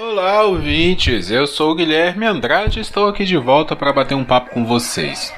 Olá, ouvintes! Eu sou o Guilherme Andrade e estou aqui de volta para bater um papo com vocês.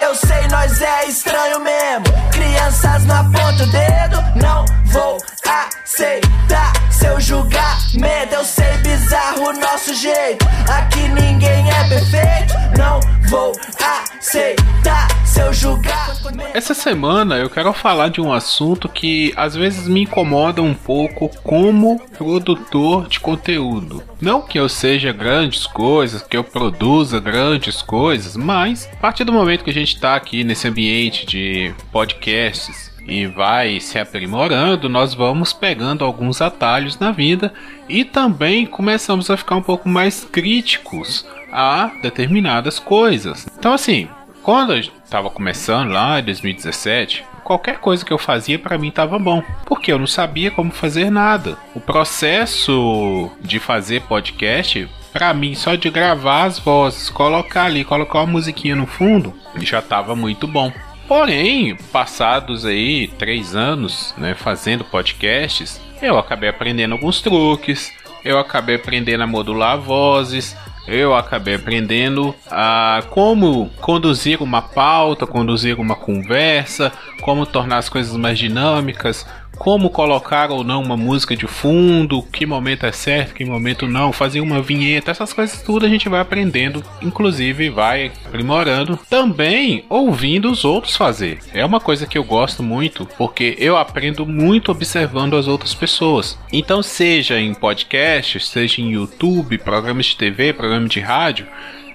Eu sei, nós é estranho mesmo. Crianças na ponta do dedo. Não vou aceitar seu julgamento. Eu sei, bizarro nosso jeito. Aqui ninguém é perfeito. Não vou aceitar seu julgamento. Essa semana eu quero falar de um assunto que às vezes me incomoda um pouco como produtor de conteúdo. Não que eu seja grandes coisas, que eu produza grandes coisas, mas a partir do momento que a gente está aqui nesse ambiente de podcasts e vai se aprimorando, nós vamos pegando alguns atalhos na vida e também começamos a ficar um pouco mais críticos a determinadas coisas. Então, assim, quando eu estava começando lá em 2017, qualquer coisa que eu fazia para mim estava bom, porque eu não sabia como fazer nada. O processo de fazer podcast para mim, só de gravar as vozes, colocar ali, colocar uma musiquinha no fundo, já estava muito bom. Porém, passados aí três anos, né, fazendo podcasts, eu acabei aprendendo alguns truques, eu acabei aprendendo a modular vozes, eu acabei aprendendo a como conduzir uma pauta, conduzir uma conversa, como tornar as coisas mais dinâmicas, como colocar ou não uma música de fundo, que momento é certo, que momento não, fazer uma vinheta, essas coisas tudo a gente vai aprendendo, inclusive vai aprimorando, também ouvindo os outros fazer. É uma coisa que eu gosto muito, porque eu aprendo muito observando as outras pessoas. Então, seja em podcast, seja em YouTube, programas de TV, programas de rádio,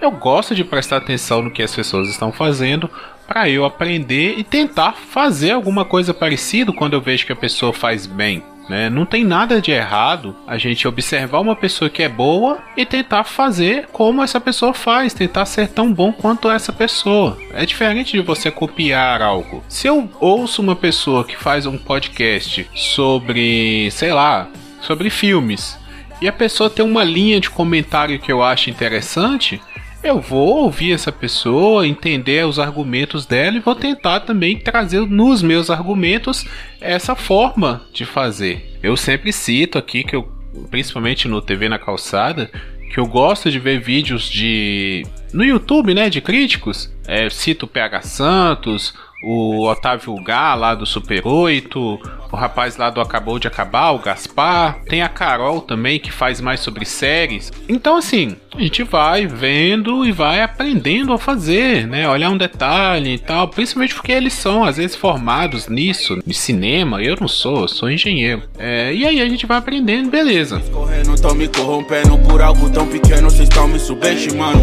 eu gosto de prestar atenção no que as pessoas estão fazendo para eu aprender e tentar fazer alguma coisa parecida quando eu vejo que a pessoa faz bem. Né? Não tem nada de errado a gente observar uma pessoa que é boa e tentar fazer como essa pessoa faz, tentar ser tão bom quanto essa pessoa. É diferente de você copiar algo. Se eu ouço uma pessoa que faz um podcast sobre, sei lá, sobre filmes, e a pessoa tem uma linha de comentário que eu acho interessante, eu vou ouvir essa pessoa, entender os argumentos dela e vou tentar também trazer nos meus argumentos essa forma de fazer. Eu sempre cito aqui que eu, principalmente no TV na calçada, que eu gosto de ver vídeos de no YouTube, né, de críticos. É, cito o PH Santos, o Otávio Gá lá do Super 8, o rapaz lá do Acabou de Acabar, o Gaspar, tem a Carol também que faz mais sobre séries. Então assim, a gente vai vendo e vai aprendendo a fazer, né? Olhar um detalhe e tal, principalmente porque eles são às vezes formados nisso, de cinema. Eu não sou, eu sou engenheiro. É, e aí a gente vai aprendendo, beleza. Correndo, tão me corrompendo por algo tão pequeno, vocês estão me subestimando.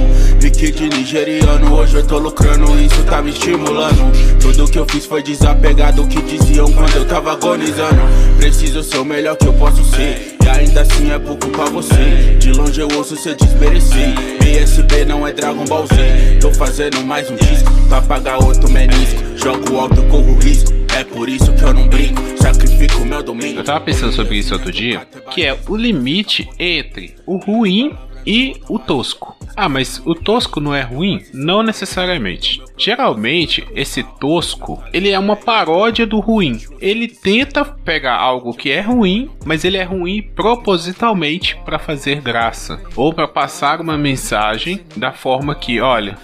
Nigeriano, hoje eu tô lucrando, isso tá me estimulando. Tudo que eu fiz foi desapegar do que diziam quando eu tava agonizando. Preciso ser o melhor que eu posso ser, e ainda assim é pouco pra você. De longe eu ouço cê desmerecer. BSB não é Dragon Ball Z. Tô fazendo mais um disco pra pagar outro menisco. Jogo alto, corro risco. É por isso que eu não brinco, sacrifico meu domingo. Eu tava pensando sobre isso outro dia, que é o limite entre o ruim e o tosco. Ah, mas o tosco não é ruim? Não necessariamente. Geralmente, esse tosco, ele é uma paródia do ruim. Ele tenta pegar algo que é ruim, mas ele é ruim propositalmente para fazer graça ou para passar uma mensagem da forma que, olha,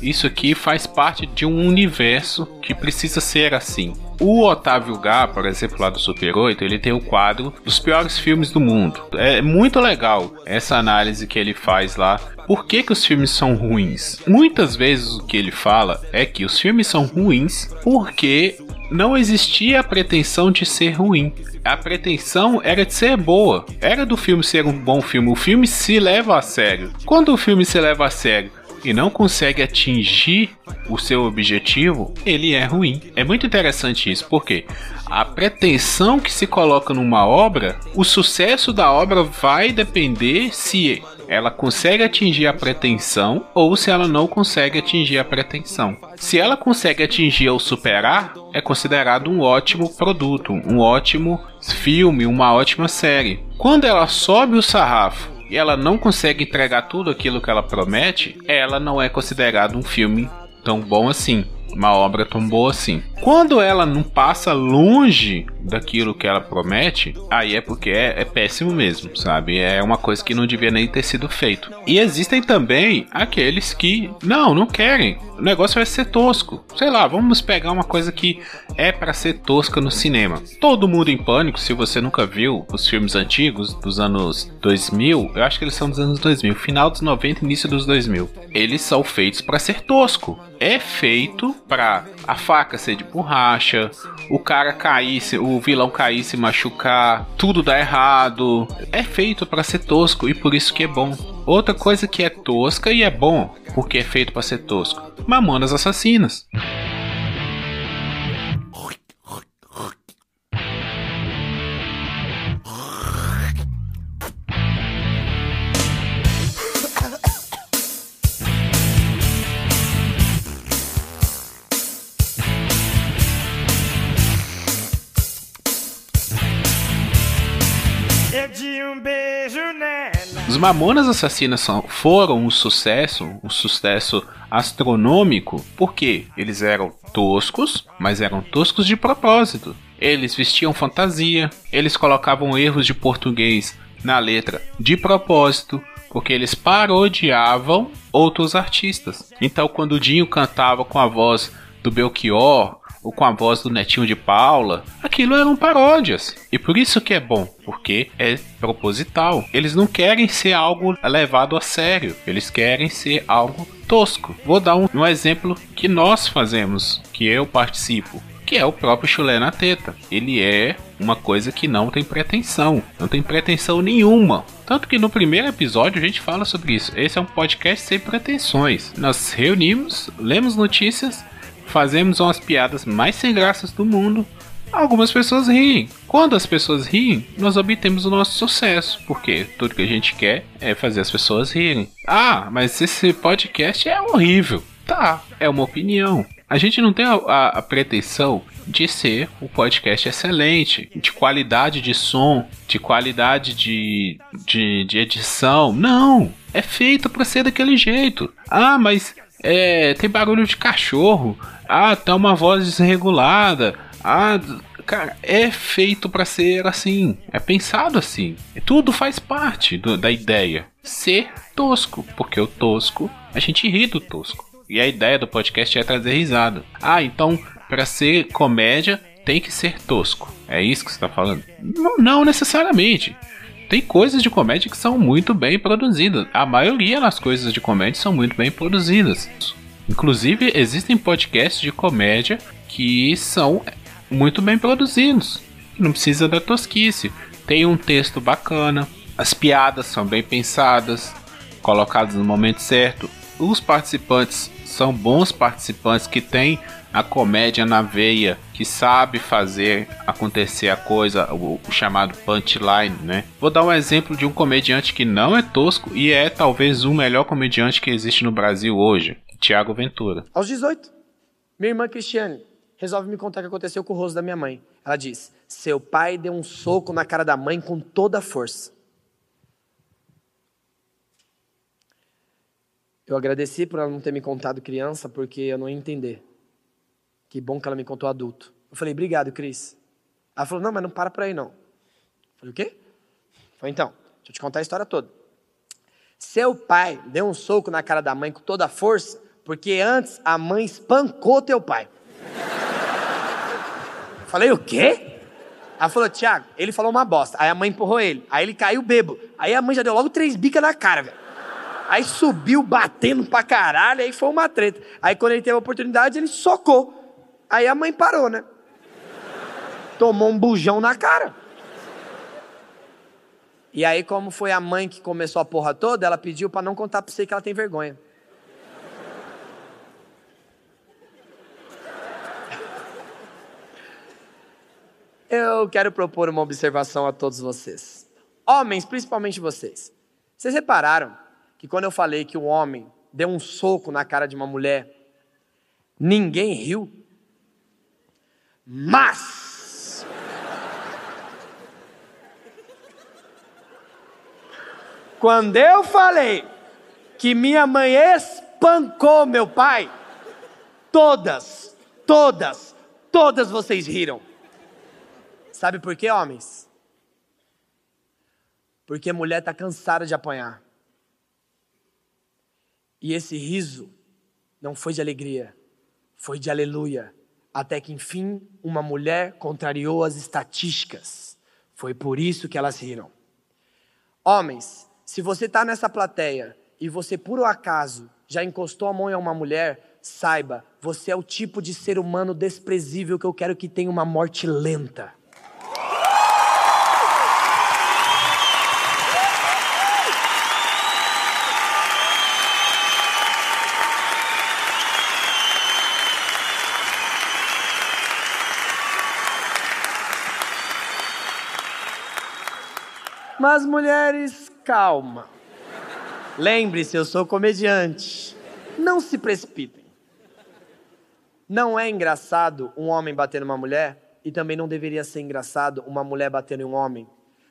isso aqui faz parte de um universo que precisa ser assim. O Otávio Gá, por exemplo, lá do Super 8, ele tem o quadro dos piores filmes do mundo. É muito legal essa análise que ele faz lá. Por que, que os filmes são ruins? Muitas vezes o que ele fala é que os filmes são ruins porque não existia a pretensão de ser ruim. A pretensão era de ser boa. Era do filme ser um bom filme. O filme se leva a sério. Quando o filme se leva a sério e não consegue atingir o seu objetivo, ele é ruim. É muito interessante isso, porque a pretensão que se coloca numa obra, o sucesso da obra vai depender se ela consegue atingir a pretensão ou se ela não consegue atingir a pretensão. Se ela consegue atingir ou superar, é considerado um ótimo produto, um ótimo filme, uma ótima série. Quando ela sobe o sarrafo e ela não consegue entregar tudo aquilo que ela promete, ela não é considerada um filme tão bom assim, uma obra tão boa assim. Quando ela não passa longe daquilo que ela promete, aí é porque é, é, péssimo mesmo, sabe? É uma coisa que não devia nem ter sido feito. E existem também aqueles que não, não querem. O negócio vai ser tosco. Sei lá, vamos pegar uma coisa que é para ser tosca no cinema. Todo mundo em pânico, se você nunca viu os filmes antigos dos anos 2000, eu acho que eles são dos anos 2000, final dos 90, início dos 2000. Eles são feitos para ser tosco. É feito para a faca ser de borracha, o cara cair, o vilão cair, se machucar, tudo dá errado. É feito para ser tosco e por isso que é bom. Outra coisa que é tosca e é bom, porque é feito para ser tosco. Mamonas Assassinas. Os Mamonas Assassinas são, foram um sucesso, um sucesso astronômico, porque eles eram toscos, mas eram toscos de propósito. Eles vestiam fantasia, eles colocavam erros de português na letra de propósito, porque eles parodiavam outros artistas. Então, quando o Dinho cantava com a voz do Belchior ou com a voz do Netinho de Paula, aquilo eram paródias. E por isso que é bom, porque é proposital. Eles não querem ser algo levado a sério, eles querem ser algo tosco. Vou dar um, um exemplo que nós fazemos, que eu participo que é o próprio chulé na teta. Ele é uma coisa que não tem pretensão, não tem pretensão nenhuma. Tanto que no primeiro episódio a gente fala sobre isso. Esse é um podcast sem pretensões. Nós reunimos, lemos notícias fazemos umas piadas mais sem graças do mundo. Algumas pessoas riem. Quando as pessoas riem, nós obtemos o nosso sucesso, porque tudo que a gente quer é fazer as pessoas rirem. Ah, mas esse podcast é horrível. Tá, é uma opinião. A gente não tem a, a, a, pretensão de ser um podcast excelente, de qualidade de som, de qualidade de, de, de edição. Não! É feito para ser daquele jeito. Ah, mas é, tem barulho de cachorro. Ah, tá uma voz desregulada. Ah, cara, é feito para ser assim. É pensado assim. Tudo faz parte do, da ideia. Ser tosco. Porque o tosco, a gente ri do tosco. E a ideia do podcast é trazer risada. Ah, então, para ser comédia, tem que ser tosco. É isso que você tá falando? Não, não necessariamente. Tem coisas de comédia que são muito bem produzidas. A maioria das coisas de comédia são muito bem produzidas. Inclusive, existem podcasts de comédia que são muito bem produzidos. Não precisa da tosquice. Tem um texto bacana, as piadas são bem pensadas, colocadas no momento certo. Os participantes são bons participantes que têm a comédia na veia, que sabe fazer acontecer a coisa, o, o, chamado punchline, né? Vou dar um exemplo de um comediante que não é tosco e é talvez o melhor comediante que existe no Brasil hoje, Tiago Ventura. Aos 18, minha irmã Cristiane resolve me contar o que aconteceu com o rosto da minha mãe. Ela diz: Seu pai deu um soco na cara da mãe com toda a força. Eu agradeci por ela não ter me contado criança, porque eu não ia entender. Que bom que ela me contou adulto. Eu falei, obrigado, Cris. Ela falou, não, mas não para por aí não. Eu falei, o quê? Falei, então, deixa eu te contar a história toda. Seu pai deu um soco na cara da mãe com toda a força, porque antes a mãe espancou teu pai. Falei, o quê? Ela falou, Tiago, ele falou uma bosta. Aí a mãe empurrou ele. Aí ele caiu bebo. Aí a mãe já deu logo três bicas na cara, velho. Aí subiu batendo pra caralho, aí foi uma treta. Aí quando ele teve a oportunidade, ele socou. Aí a mãe parou, né? Tomou um bujão na cara. E aí, como foi a mãe que começou a porra toda, ela pediu para não contar pra você que ela tem vergonha. Eu quero propor uma observação a todos vocês. Homens, principalmente vocês. Vocês repararam que quando eu falei que um homem deu um soco na cara de uma mulher, ninguém riu? Mas. Quando eu falei que minha mãe espancou meu pai, todas, todas, todas vocês riram. Sabe por quê, homens? Porque mulher está cansada de apanhar. E esse riso não foi de alegria, foi de aleluia. Até que enfim uma mulher contrariou as estatísticas. Foi por isso que elas riram. Homens, se você está nessa plateia e você por um acaso já encostou a mão em uma mulher, saiba, você é o tipo de ser humano desprezível que eu quero que tenha uma morte lenta. Mas mulheres, calma. Lembre-se, eu sou comediante. Não se precipitem. Não é engraçado um homem bater numa mulher e também não deveria ser engraçado uma mulher bater em um homem.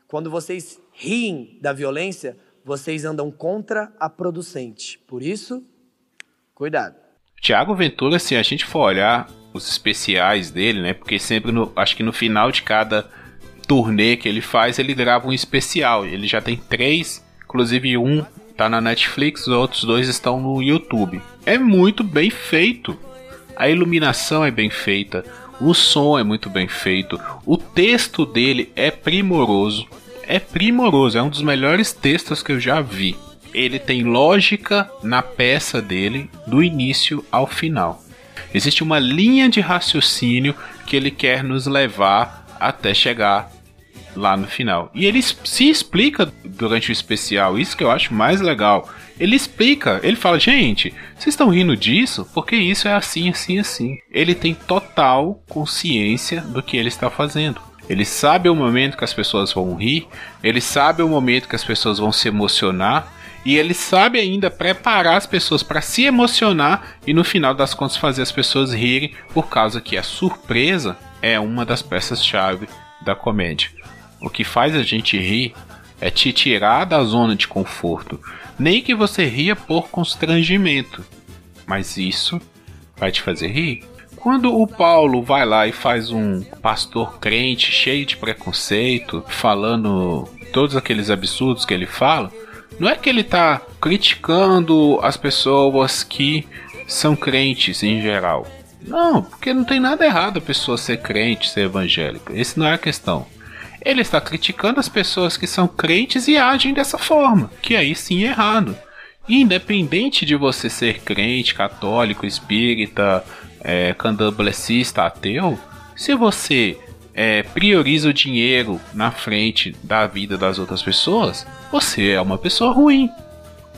Quando vocês riem da violência, vocês andam contra a producente. Por isso, cuidado. Tiago Ventura, se a gente for olhar os especiais dele, né? Porque sempre no, acho que no final de cada turnê que ele faz, ele grava um especial. Ele já tem três, inclusive um tá na Netflix, os outros dois estão no YouTube. É muito bem feito. A iluminação é bem feita, o som é muito bem feito, o texto dele é primoroso. É primoroso, é um dos melhores textos que eu já vi. Ele tem lógica na peça dele, do início ao final. Existe uma linha de raciocínio que ele quer nos levar até chegar lá no final. E ele se explica durante o especial, isso que eu acho mais legal. Ele explica, ele fala, gente, vocês estão rindo disso? Porque isso é assim, assim, assim. Ele tem total consciência do que ele está fazendo. Ele sabe o momento que as pessoas vão rir, ele sabe o momento que as pessoas vão se emocionar, e ele sabe ainda preparar as pessoas para se emocionar e no final das contas fazer as pessoas rirem, por causa que a surpresa é uma das peças-chave da comédia. O que faz a gente rir é te tirar da zona de conforto. Nem que você ria por constrangimento, mas isso vai te fazer rir. Quando o Paulo vai lá e faz um pastor crente cheio de preconceito, falando todos aqueles absurdos que ele fala, não é que ele está criticando as pessoas que são crentes em geral. Não, porque não tem nada errado a pessoa ser crente, ser evangélica. Essa não é a questão. Ele está criticando as pessoas que são crentes e agem dessa forma, que aí sim é errado. Independente de você ser crente, católico, espírita, é, candomblessista, ateu, se você é, prioriza o dinheiro na frente da vida das outras pessoas, você é uma pessoa ruim.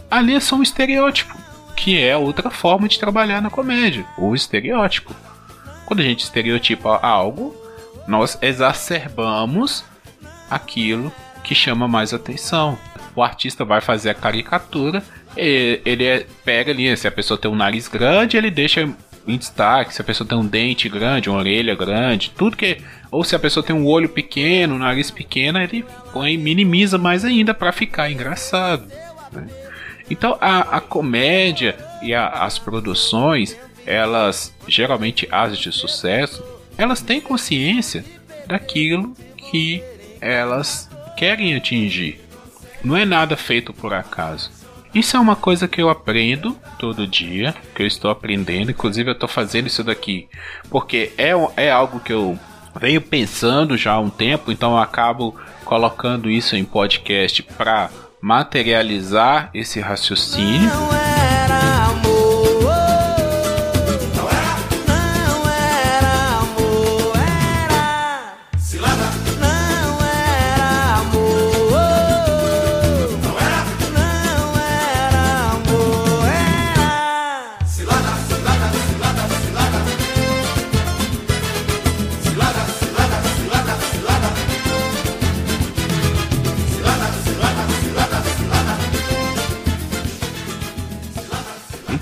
Ali é só um estereótipo, que é outra forma de trabalhar na comédia, o estereótipo. Quando a gente estereotipa algo, nós exacerbamos aquilo que chama mais atenção. O artista vai fazer a caricatura, ele é, pega ali, se a pessoa tem um nariz grande, ele deixa em destaque, se a pessoa tem um dente grande, uma orelha grande, tudo que. Ou se a pessoa tem um olho pequeno, um nariz pequeno, ele põe, minimiza mais ainda para ficar engraçado. Né? Então a, a comédia e a, as produções, elas geralmente as de sucesso, elas têm consciência daquilo que elas querem atingir. Não é nada feito por acaso. Isso é uma coisa que eu aprendo todo dia, que eu estou aprendendo. Inclusive, eu estou fazendo isso daqui porque é, é algo que eu venho pensando já há um tempo, então eu acabo colocando isso em podcast para materializar esse raciocínio.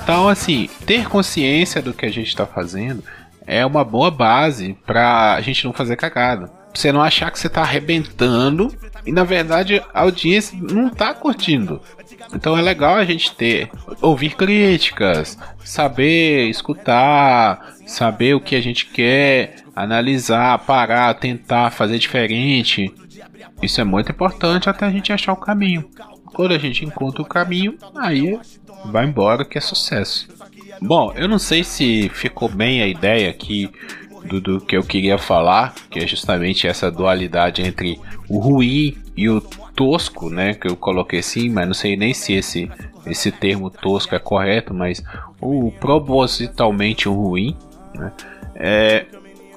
Então, assim, ter consciência do que a gente está fazendo é uma boa base para a gente não fazer cagada. você não achar que você tá arrebentando e na verdade a audiência não tá curtindo. Então é legal a gente ter, ouvir críticas, saber escutar, saber o que a gente quer, analisar, parar, tentar fazer diferente. Isso é muito importante até a gente achar o caminho. Quando a gente encontra o caminho, aí vai embora que é sucesso. Bom, eu não sei se ficou bem a ideia aqui do, do, que eu queria falar, que é justamente essa dualidade entre o ruim e o tosco, né? Que eu coloquei assim, mas não sei nem se esse, esse termo tosco é correto, mas o propositalmente ruim, né? É,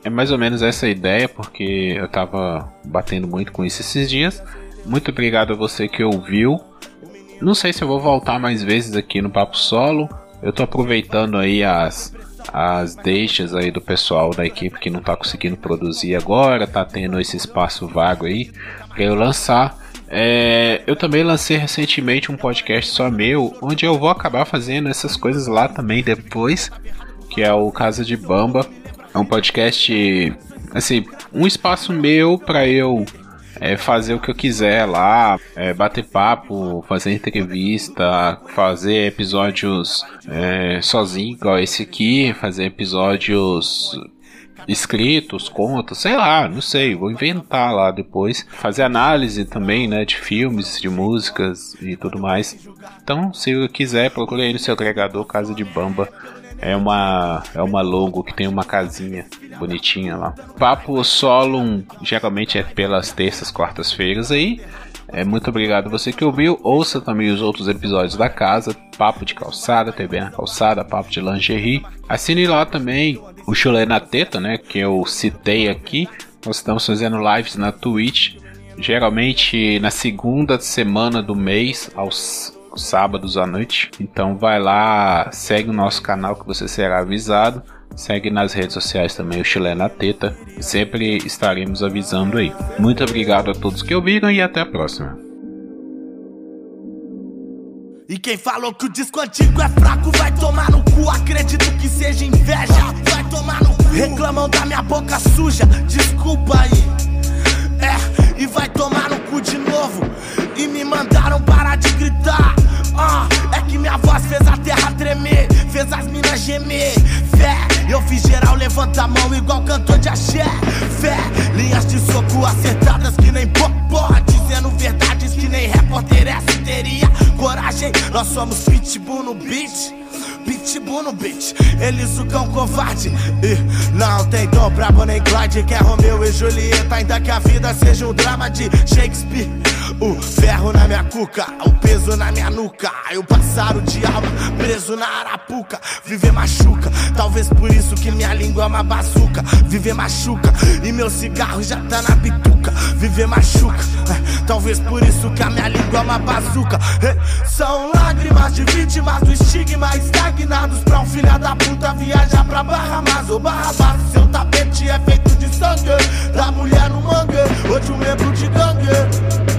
é mais ou menos essa ideia, porque eu tava batendo muito com isso esses dias. Muito obrigado a você que ouviu. Não sei se eu vou voltar mais vezes aqui no Papo Solo. Eu tô aproveitando aí as, as deixas aí do pessoal da equipe que não tá conseguindo produzir agora, tá tendo esse espaço vago aí para eu lançar. É, eu também lancei recentemente um podcast só meu, onde eu vou acabar fazendo essas coisas lá também depois, que é o Casa de Bamba. É um podcast, assim, um espaço meu para eu é, fazer o que eu quiser lá, é, bater papo, fazer entrevista, fazer episódios é, sozinho, igual esse aqui, fazer episódios escritos, contos, sei lá, não sei, vou inventar lá depois. Fazer análise também, né, de filmes, de músicas e tudo mais. Então, se quiser, procure aí no seu agregador Casa de Bamba. É uma, é uma logo que tem uma casinha bonitinha lá. Papo solo geralmente é pelas terças, quartas-feiras aí. É, muito obrigado você que ouviu. Ouça também os outros episódios da casa. Papo de calçada, TV na calçada, papo de lingerie. Assine lá também o Chulé na Teta, né? Que eu citei aqui. Nós estamos fazendo lives na Twitch. Geralmente na segunda semana do mês, aos sábados à noite. Então vai lá, segue o nosso canal que você será avisado. Segue nas redes sociais também o Chile na Teta. Sempre estaremos avisando aí. Muito obrigado a todos que ouviram e até a próxima. E quem falou que o disco antigo é fraco vai tomar no cu. Acredito que seja inveja, vai tomar no cu. Reclamam da minha boca suja, desculpa aí. E vai tomar no cu de novo. E me mandaram parar de gritar. Ah, é que minha voz fez a terra tremer, fez as minas gemer. Fé, eu fiz geral levanta a mão igual cantor de axé. Fé, linhas de soco acertadas que nem popó, dizendo verdades que nem repórter essa teria. Coragem, nós somos pitbull no beat. Pitbull no beat, eles o cão covarde. E não tem dom pra Bonnie Clyde Que é Romeu e Julieta, ainda que a vida seja um drama de Shakespeare O ferro na minha cuca, o peso na minha nuca. Eu passar o diabo preso na arapuca. Viver machuca, talvez por isso que minha língua é uma bazuca. Viver machuca, e meu cigarro já tá na bituca. Viver machuca, é, talvez por isso que a minha língua é uma bazuca. É, São lágrimas de vítimas do estigma. Estagnados Pra um filho da puta viajar pra Barra Mas ou Barra Seu tapete é feito de sangue Da mulher no mangue. De um membro de gangue